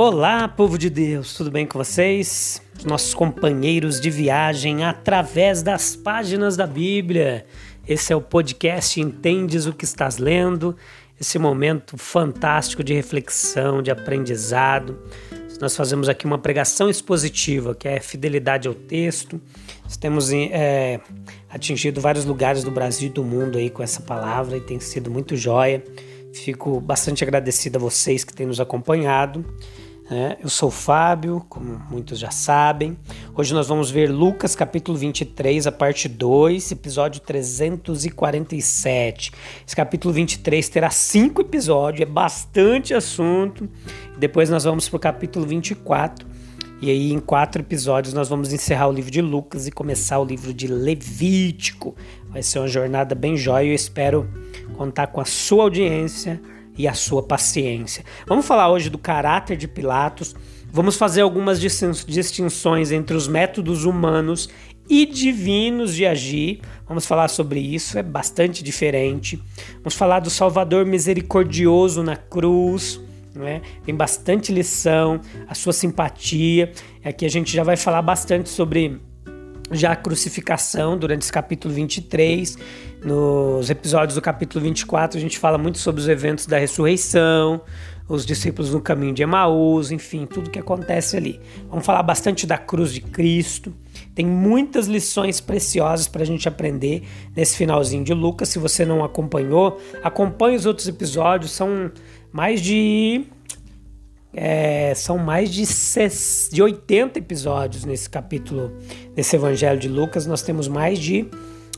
Olá, povo de Deus, tudo bem com vocês? Os nossos companheiros de viagem através das páginas da Bíblia. Esse é o podcast Entendes o que estás lendo, esse momento fantástico de reflexão, de aprendizado. Nós fazemos aqui uma pregação expositiva, que é fidelidade ao texto. Temos é, atingido vários lugares do Brasil e do mundo aí com essa palavra e tem sido muito jóia. Fico bastante agradecido a vocês que têm nos acompanhado. É, eu sou o Fábio, como muitos já sabem. Hoje nós vamos ver Lucas capítulo 23, a parte 2, episódio 347. Esse capítulo 23 terá cinco episódios, é bastante assunto. Depois nós vamos para o capítulo 24. E aí, em quatro episódios, nós vamos encerrar o livro de Lucas e começar o livro de Levítico. Vai ser uma jornada bem jóia e eu espero contar com a sua audiência e a sua paciência. Vamos falar hoje do caráter de Pilatos. Vamos fazer algumas distinções entre os métodos humanos e divinos de agir. Vamos falar sobre isso, é bastante diferente. Vamos falar do Salvador misericordioso na cruz. É? Tem bastante lição, a sua simpatia. Aqui a gente já vai falar bastante sobre já a crucificação durante esse capítulo 23. Nos episódios do capítulo 24, a gente fala muito sobre os eventos da ressurreição, os discípulos no caminho de Emaús, enfim, tudo que acontece ali. Vamos falar bastante da cruz de Cristo. Tem muitas lições preciosas para a gente aprender nesse finalzinho de Lucas. Se você não acompanhou, acompanhe os outros episódios. São mais de é, são mais de, de 80 episódios nesse capítulo, nesse Evangelho de Lucas. Nós temos mais de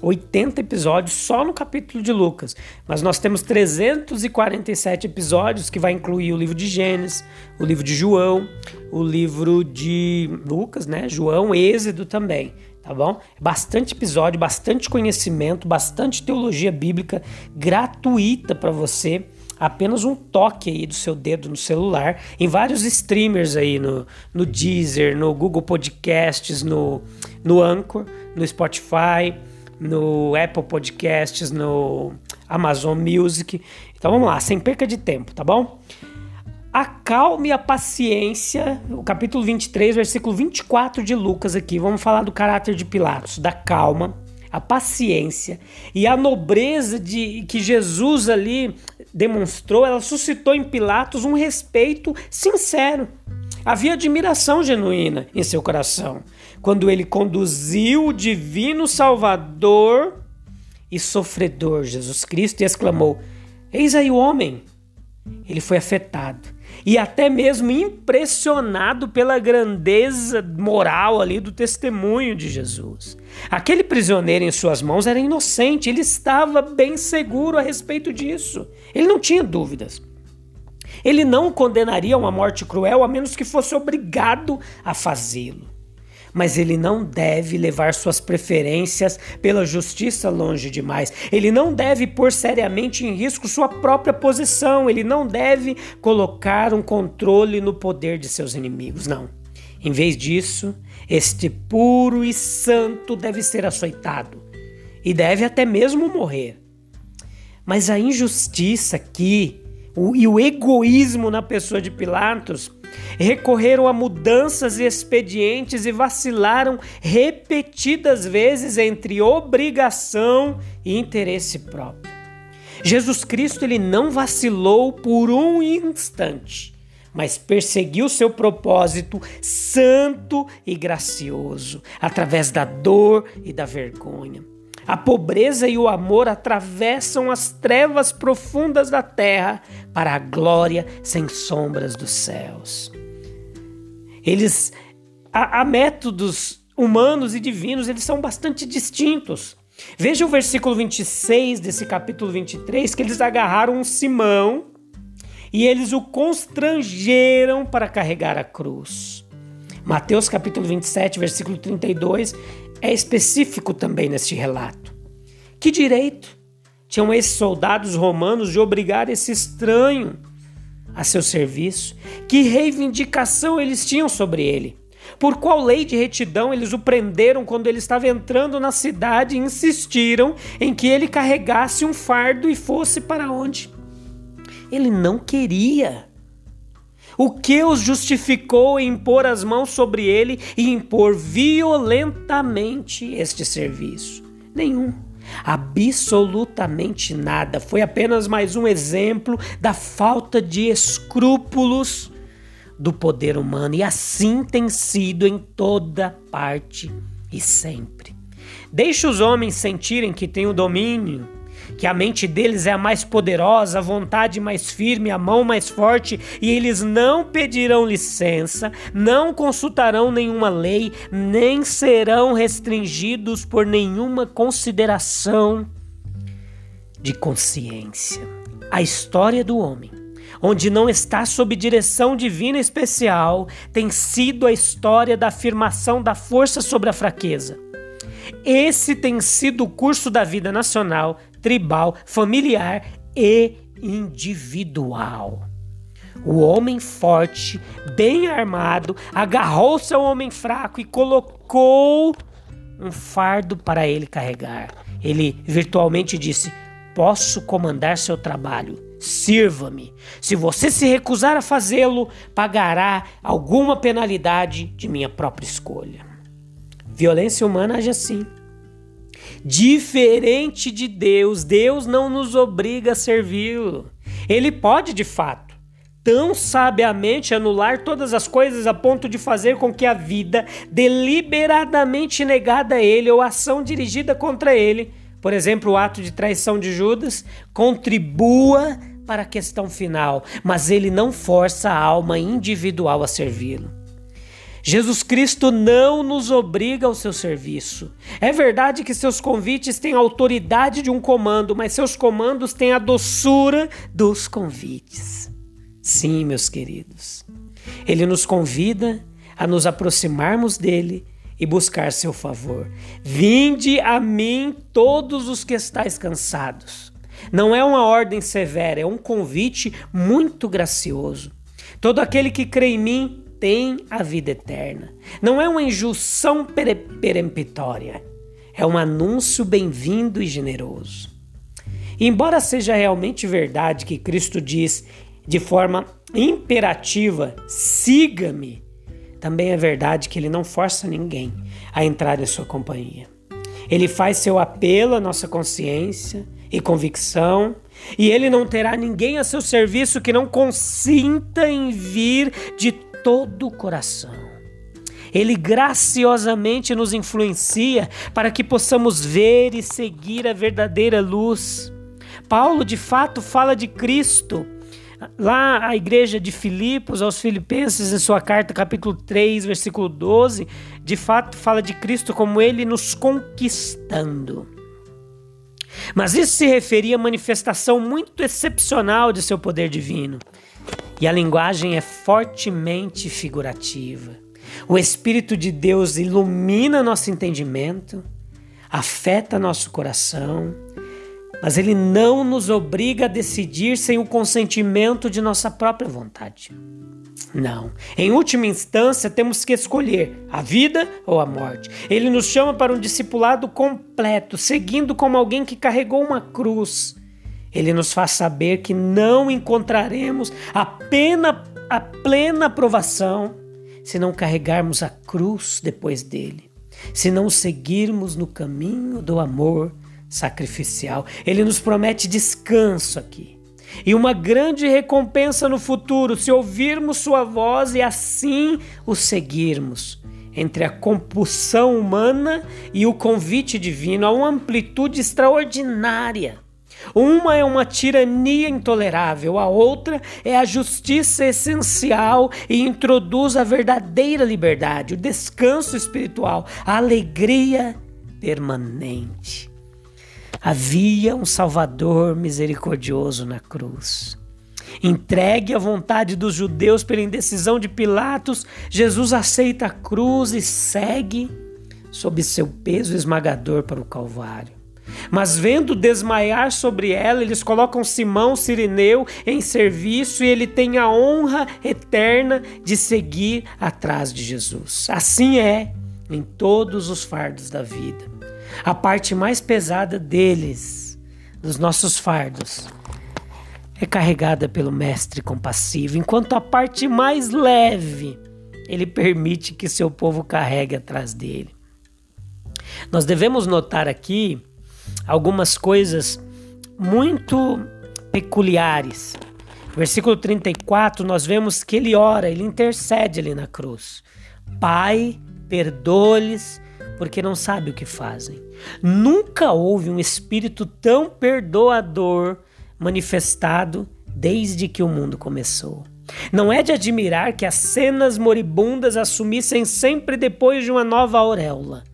80 episódios só no capítulo de Lucas. Mas nós temos 347 episódios que vai incluir o livro de Gênesis, o livro de João, o livro de Lucas, né? João, Êxodo também. Tá bom? Bastante episódio, bastante conhecimento, bastante teologia bíblica gratuita para você apenas um toque aí do seu dedo no celular, em vários streamers aí no, no Deezer, no Google Podcasts, no, no Anchor, no Spotify, no Apple Podcasts, no Amazon Music. Então vamos lá, sem perca de tempo, tá bom? Acalme a paciência, o capítulo 23, versículo 24 de Lucas aqui. Vamos falar do caráter de Pilatos, da calma, a paciência e a nobreza de que Jesus ali demonstrou, ela suscitou em Pilatos um respeito sincero. Havia admiração genuína em seu coração quando ele conduziu o divino Salvador e sofredor Jesus Cristo e exclamou: Eis aí o homem. Ele foi afetado e até mesmo impressionado pela grandeza moral ali do testemunho de Jesus. Aquele prisioneiro em suas mãos era inocente, ele estava bem seguro a respeito disso. Ele não tinha dúvidas. Ele não condenaria uma morte cruel a menos que fosse obrigado a fazê-lo mas ele não deve levar suas preferências pela justiça longe demais. Ele não deve pôr seriamente em risco sua própria posição. Ele não deve colocar um controle no poder de seus inimigos. Não. Em vez disso, este puro e santo deve ser açoitado e deve até mesmo morrer. Mas a injustiça aqui o, e o egoísmo na pessoa de Pilatos recorreram a mudanças e expedientes e vacilaram repetidas vezes entre obrigação e interesse próprio. Jesus Cristo ele não vacilou por um instante, mas perseguiu seu propósito santo e gracioso através da dor e da vergonha. A pobreza e o amor atravessam as trevas profundas da terra para a glória sem sombras dos céus. Eles há, há métodos humanos e divinos, eles são bastante distintos. Veja o versículo 26 desse capítulo 23, que eles agarraram um Simão e eles o constrangeram para carregar a cruz. Mateus capítulo 27, versículo 32 é específico também neste relato. Que direito tinham esses soldados romanos de obrigar esse estranho a seu serviço? Que reivindicação eles tinham sobre ele? Por qual lei de retidão eles o prenderam quando ele estava entrando na cidade e insistiram em que ele carregasse um fardo e fosse para onde? Ele não queria. O que os justificou em impor as mãos sobre ele e impor violentamente este serviço? Nenhum. Absolutamente nada. Foi apenas mais um exemplo da falta de escrúpulos do poder humano. E assim tem sido em toda parte e sempre. Deixe os homens sentirem que têm o domínio, que a mente deles é a mais poderosa, a vontade mais firme, a mão mais forte, e eles não pedirão licença, não consultarão nenhuma lei, nem serão restringidos por nenhuma consideração de consciência. A história do homem onde não está sob direção divina especial, tem sido a história da afirmação da força sobre a fraqueza. Esse tem sido o curso da vida nacional, tribal, familiar e individual. O homem forte, bem armado, agarrou-se ao homem fraco e colocou um fardo para ele carregar. Ele virtualmente disse: Posso comandar seu trabalho sirva-me. Se você se recusar a fazê-lo, pagará alguma penalidade de minha própria escolha. Violência humana age assim. Diferente de Deus, Deus não nos obriga a servi-lo. Ele pode, de fato, tão sabiamente anular todas as coisas a ponto de fazer com que a vida deliberadamente negada a ele ou ação dirigida contra ele por exemplo, o ato de traição de Judas, contribua para a questão final, mas ele não força a alma individual a servi-lo. Jesus Cristo não nos obriga ao seu serviço. É verdade que seus convites têm a autoridade de um comando, mas seus comandos têm a doçura dos convites. Sim, meus queridos. Ele nos convida a nos aproximarmos dele e buscar seu favor. Vinde a mim todos os que estáis cansados. Não é uma ordem severa, é um convite muito gracioso. Todo aquele que crê em mim tem a vida eterna. Não é uma injunção peremptória, é um anúncio bem-vindo e generoso. E embora seja realmente verdade que Cristo diz de forma imperativa: siga-me, também é verdade que ele não força ninguém a entrar em sua companhia. Ele faz seu apelo à nossa consciência e convicção, e ele não terá ninguém a seu serviço que não consinta em vir de todo o coração. Ele graciosamente nos influencia para que possamos ver e seguir a verdadeira luz. Paulo, de fato, fala de Cristo Lá a igreja de Filipos aos Filipenses, em sua carta, capítulo 3, versículo 12, de fato fala de Cristo como ele nos conquistando. Mas isso se referia a manifestação muito excepcional de seu poder divino. E a linguagem é fortemente figurativa. O Espírito de Deus ilumina nosso entendimento, afeta nosso coração mas ele não nos obriga a decidir sem o consentimento de nossa própria vontade. Não. Em última instância, temos que escolher a vida ou a morte. Ele nos chama para um discipulado completo, seguindo como alguém que carregou uma cruz. Ele nos faz saber que não encontraremos a, a plena aprovação se não carregarmos a cruz depois dele, se não seguirmos no caminho do amor sacrificial. Ele nos promete descanso aqui e uma grande recompensa no futuro se ouvirmos Sua voz e assim o seguirmos. Entre a compulsão humana e o convite divino, há uma amplitude extraordinária. Uma é uma tirania intolerável, a outra é a justiça essencial e introduz a verdadeira liberdade, o descanso espiritual, a alegria permanente. Havia um Salvador misericordioso na cruz. Entregue à vontade dos judeus pela indecisão de Pilatos, Jesus aceita a cruz e segue sob seu peso esmagador para o Calvário. Mas vendo desmaiar sobre ela, eles colocam Simão Sirineu em serviço e ele tem a honra eterna de seguir atrás de Jesus. Assim é em todos os fardos da vida. A parte mais pesada deles, dos nossos fardos, é carregada pelo Mestre compassivo, enquanto a parte mais leve ele permite que seu povo carregue atrás dele. Nós devemos notar aqui algumas coisas muito peculiares. Versículo 34, nós vemos que ele ora, ele intercede ali na cruz. Pai, perdoa-lhes, porque não sabe o que fazem. Nunca houve um espírito tão perdoador manifestado desde que o mundo começou. Não é de admirar que as cenas moribundas assumissem sempre depois de uma nova auréola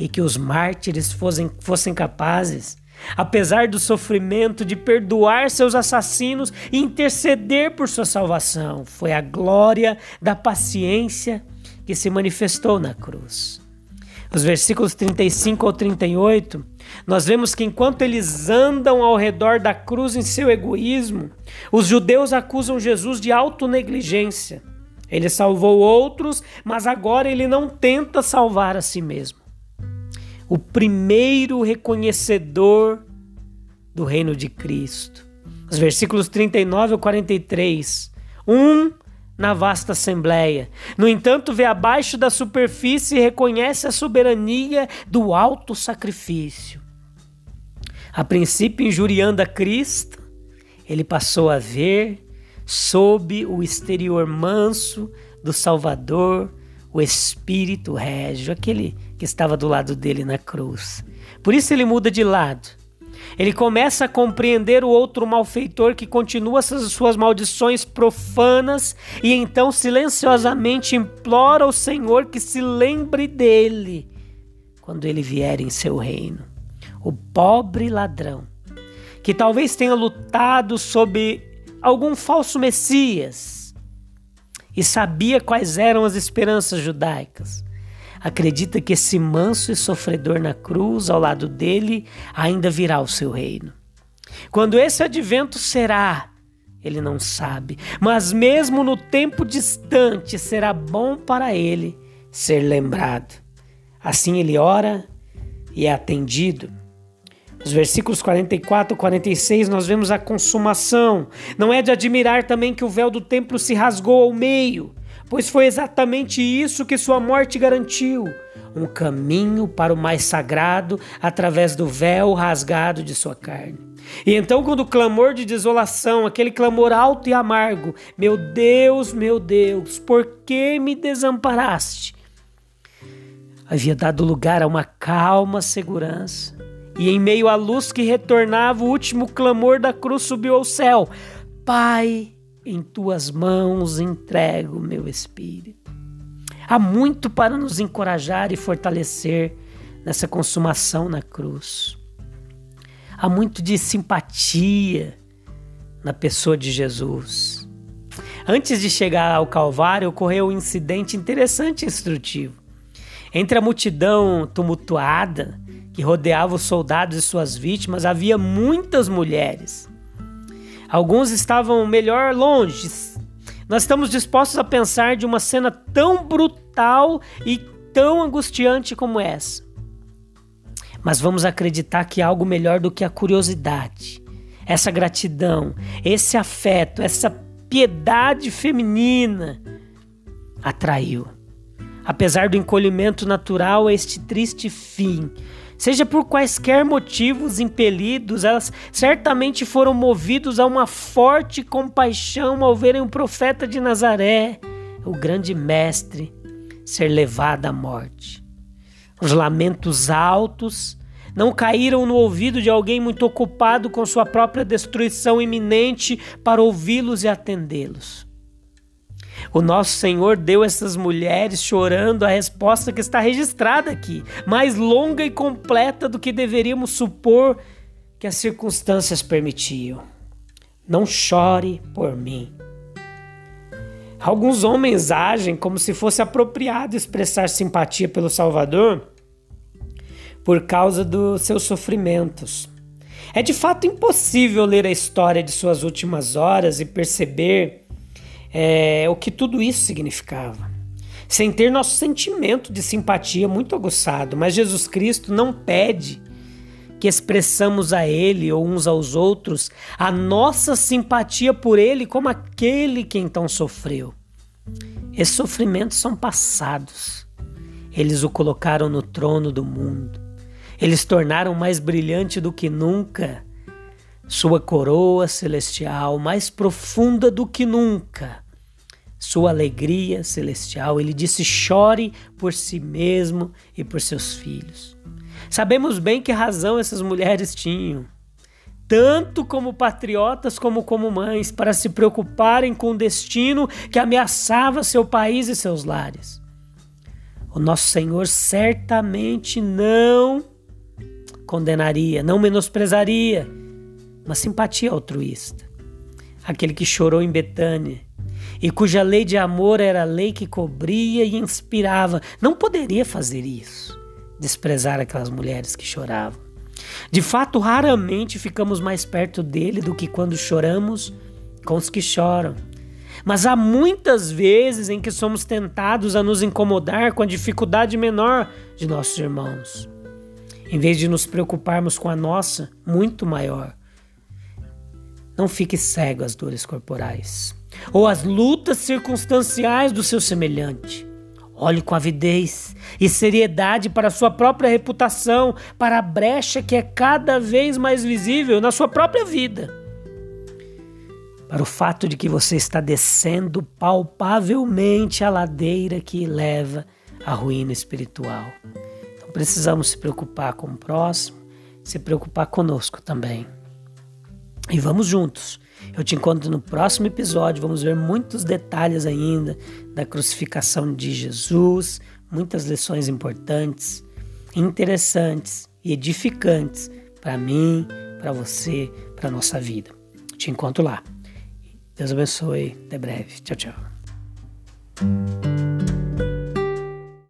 e que os mártires fossem, fossem capazes, apesar do sofrimento, de perdoar seus assassinos e interceder por sua salvação. Foi a glória da paciência que se manifestou na cruz. Os versículos 35 ao 38, nós vemos que enquanto eles andam ao redor da cruz em seu egoísmo, os judeus acusam Jesus de autonegligência. Ele salvou outros, mas agora ele não tenta salvar a si mesmo. O primeiro reconhecedor do reino de Cristo. Os versículos 39 ao 43. Um na vasta assembleia. No entanto, vê abaixo da superfície e reconhece a soberania do alto sacrifício. A princípio, injuriando a Cristo, ele passou a ver sob o exterior manso do Salvador o Espírito régio, aquele que estava do lado dele na cruz. Por isso ele muda de lado ele começa a compreender o outro malfeitor que continua suas maldições profanas e então silenciosamente implora ao Senhor que se lembre dele quando ele vier em seu reino. O pobre ladrão, que talvez tenha lutado sob algum falso Messias e sabia quais eram as esperanças judaicas acredita que esse manso e sofredor na cruz, ao lado dele, ainda virá o seu reino. Quando esse advento será, ele não sabe, mas mesmo no tempo distante será bom para ele ser lembrado. Assim ele ora e é atendido. Nos versículos 44 e 46, nós vemos a consumação. Não é de admirar também que o véu do templo se rasgou ao meio pois foi exatamente isso que sua morte garantiu um caminho para o mais sagrado através do véu rasgado de sua carne. E então, quando o clamor de desolação, aquele clamor alto e amargo, meu Deus, meu Deus, por que me desamparaste? Havia dado lugar a uma calma segurança. E em meio à luz que retornava, o último clamor da cruz subiu ao céu: Pai, em tuas mãos entrego meu espírito. Há muito para nos encorajar e fortalecer nessa consumação na cruz. Há muito de simpatia na pessoa de Jesus. Antes de chegar ao Calvário, ocorreu um incidente interessante e instrutivo. Entre a multidão tumultuada que rodeava os soldados e suas vítimas, havia muitas mulheres Alguns estavam melhor longe. Nós estamos dispostos a pensar de uma cena tão brutal e tão angustiante como essa. Mas vamos acreditar que há algo melhor do que a curiosidade, essa gratidão, esse afeto, essa piedade feminina atraiu. Apesar do encolhimento natural este triste fim, Seja por quaisquer motivos impelidos, elas certamente foram movidos a uma forte compaixão ao verem o profeta de Nazaré, o grande mestre, ser levado à morte. Os lamentos altos não caíram no ouvido de alguém muito ocupado com sua própria destruição iminente para ouvi-los e atendê-los. O nosso Senhor deu essas mulheres chorando a resposta que está registrada aqui, mais longa e completa do que deveríamos supor que as circunstâncias permitiam. Não chore por mim. Alguns homens agem como se fosse apropriado expressar simpatia pelo Salvador por causa dos seus sofrimentos. É de fato impossível ler a história de suas últimas horas e perceber é, o que tudo isso significava, sem ter nosso sentimento de simpatia muito aguçado. Mas Jesus Cristo não pede que expressamos a Ele ou uns aos outros a nossa simpatia por Ele como aquele que então sofreu. Esses sofrimentos são passados. Eles o colocaram no trono do mundo. Eles tornaram mais brilhante do que nunca sua coroa celestial, mais profunda do que nunca. Sua alegria celestial. Ele disse: chore por si mesmo e por seus filhos. Sabemos bem que razão essas mulheres tinham, tanto como patriotas como como mães, para se preocuparem com o destino que ameaçava seu país e seus lares. O nosso Senhor certamente não condenaria, não menosprezaria, uma simpatia altruísta. Aquele que chorou em Betânia e cuja lei de amor era a lei que cobria e inspirava, não poderia fazer isso desprezar aquelas mulheres que choravam. De fato, raramente ficamos mais perto dele do que quando choramos com os que choram. Mas há muitas vezes em que somos tentados a nos incomodar com a dificuldade menor de nossos irmãos, em vez de nos preocuparmos com a nossa, muito maior. Não fique cego às dores corporais ou às lutas circunstanciais do seu semelhante. Olhe com avidez e seriedade para a sua própria reputação, para a brecha que é cada vez mais visível na sua própria vida. Para o fato de que você está descendo palpavelmente a ladeira que leva à ruína espiritual. Então precisamos se preocupar com o próximo, se preocupar conosco também. E vamos juntos eu te encontro no próximo episódio. Vamos ver muitos detalhes ainda da crucificação de Jesus, muitas lições importantes, interessantes e edificantes para mim, para você, para nossa vida. Te encontro lá. Deus abençoe. Até breve. Tchau, tchau.